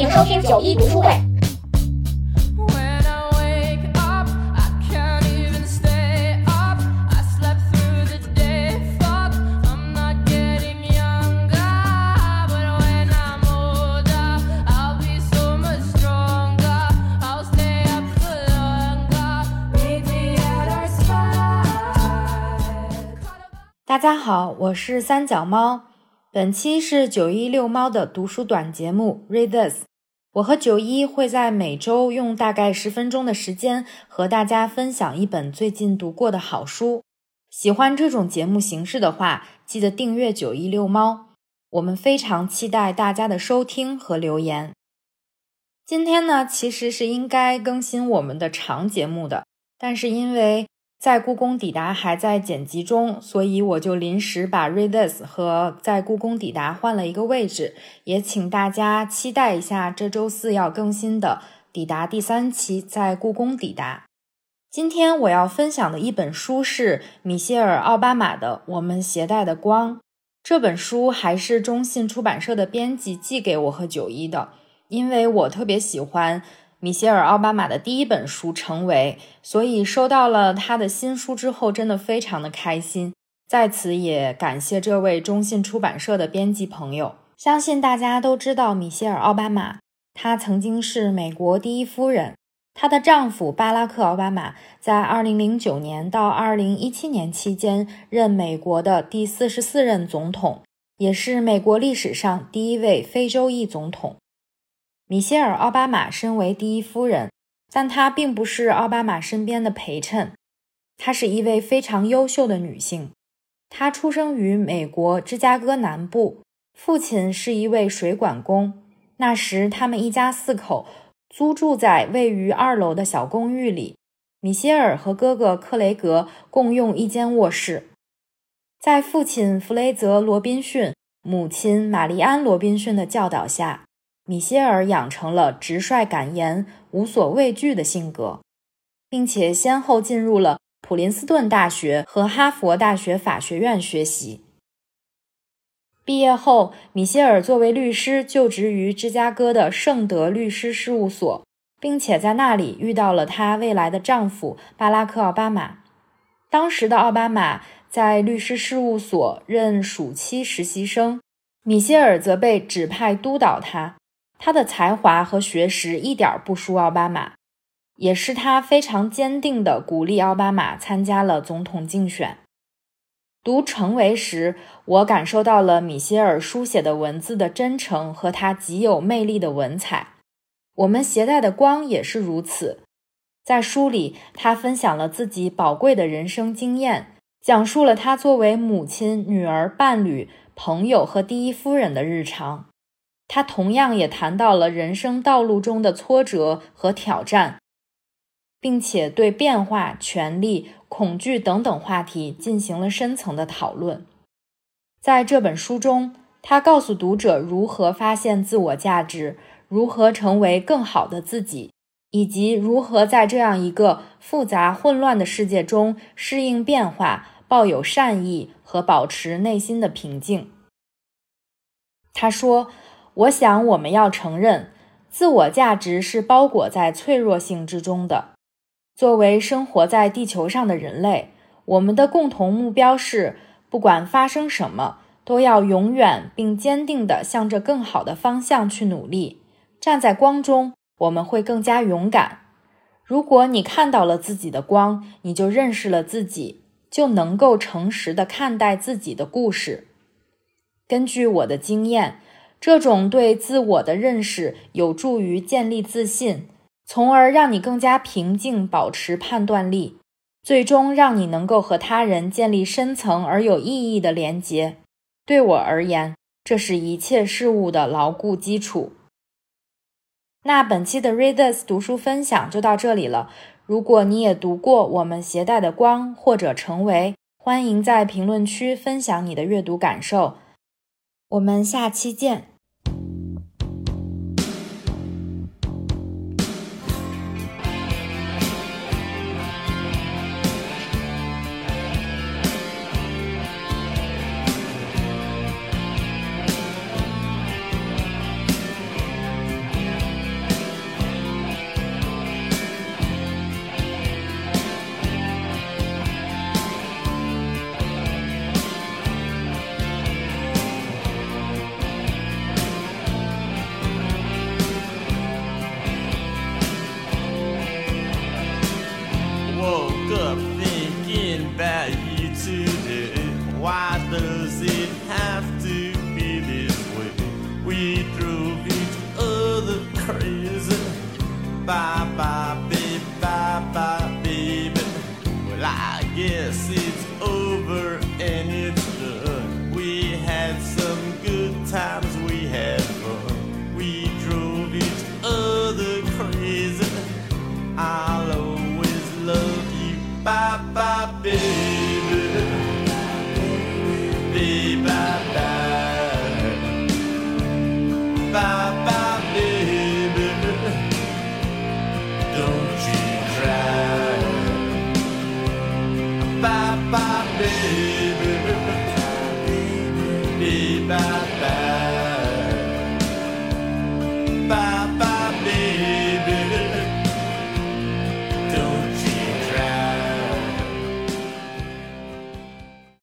迎收听九一读书会。大家好，我是三脚猫。本期是九一遛猫的读书短节目《Read This》。我和九一会在每周用大概十分钟的时间和大家分享一本最近读过的好书。喜欢这种节目形式的话，记得订阅九一遛猫。我们非常期待大家的收听和留言。今天呢，其实是应该更新我们的长节目的，但是因为在故宫抵达还在剪辑中，所以我就临时把《Read This》和在故宫抵达换了一个位置，也请大家期待一下这周四要更新的抵达第三期在故宫抵达。今天我要分享的一本书是米歇尔·奥巴马的《我们携带的光》。这本书还是中信出版社的编辑寄给我和九一的，因为我特别喜欢。米歇尔·奥巴马的第一本书《成为》，所以收到了他的新书之后，真的非常的开心。在此也感谢这位中信出版社的编辑朋友。相信大家都知道米歇尔·奥巴马，她曾经是美国第一夫人。她的丈夫巴拉克·奥巴马在2009年到2017年期间任美国的第四十四任总统，也是美国历史上第一位非洲裔总统。米歇尔·奥巴马身为第一夫人，但她并不是奥巴马身边的陪衬。她是一位非常优秀的女性。她出生于美国芝加哥南部，父亲是一位水管工。那时，他们一家四口租住在位于二楼的小公寓里。米歇尔和哥哥克雷格共用一间卧室。在父亲弗雷泽·罗宾逊、母亲玛丽安·罗宾逊的教导下。米歇尔养成了直率敢言、无所畏惧的性格，并且先后进入了普林斯顿大学和哈佛大学法学院学习。毕业后，米歇尔作为律师就职于芝加哥的圣德律师事务所，并且在那里遇到了她未来的丈夫巴拉克·奥巴马。当时的奥巴马在律师事务所任暑期实习生，米歇尔则被指派督导他。他的才华和学识一点不输奥巴马，也是他非常坚定地鼓励奥巴马参加了总统竞选。读《成为》时，我感受到了米歇尔书写的文字的真诚和他极有魅力的文采。我们携带的光也是如此。在书里，他分享了自己宝贵的人生经验，讲述了他作为母亲、女儿、伴侣、朋友和第一夫人的日常。他同样也谈到了人生道路中的挫折和挑战，并且对变化、权力、恐惧等等话题进行了深层的讨论。在这本书中，他告诉读者如何发现自我价值，如何成为更好的自己，以及如何在这样一个复杂混乱的世界中适应变化、抱有善意和保持内心的平静。他说。我想，我们要承认，自我价值是包裹在脆弱性之中的。作为生活在地球上的人类，我们的共同目标是，不管发生什么，都要永远并坚定地向着更好的方向去努力。站在光中，我们会更加勇敢。如果你看到了自己的光，你就认识了自己，就能够诚实地看待自己的故事。根据我的经验。这种对自我的认识有助于建立自信，从而让你更加平静，保持判断力，最终让你能够和他人建立深层而有意义的连结。对我而言，这是一切事物的牢固基础。那本期的 Readers 读书分享就到这里了。如果你也读过《我们携带的光》或者《成为》，欢迎在评论区分享你的阅读感受。我们下期见。Why does it have to be this way? We drove each other crazy. Bye bye, baby, bye bye, baby. Well, I guess it's over. back.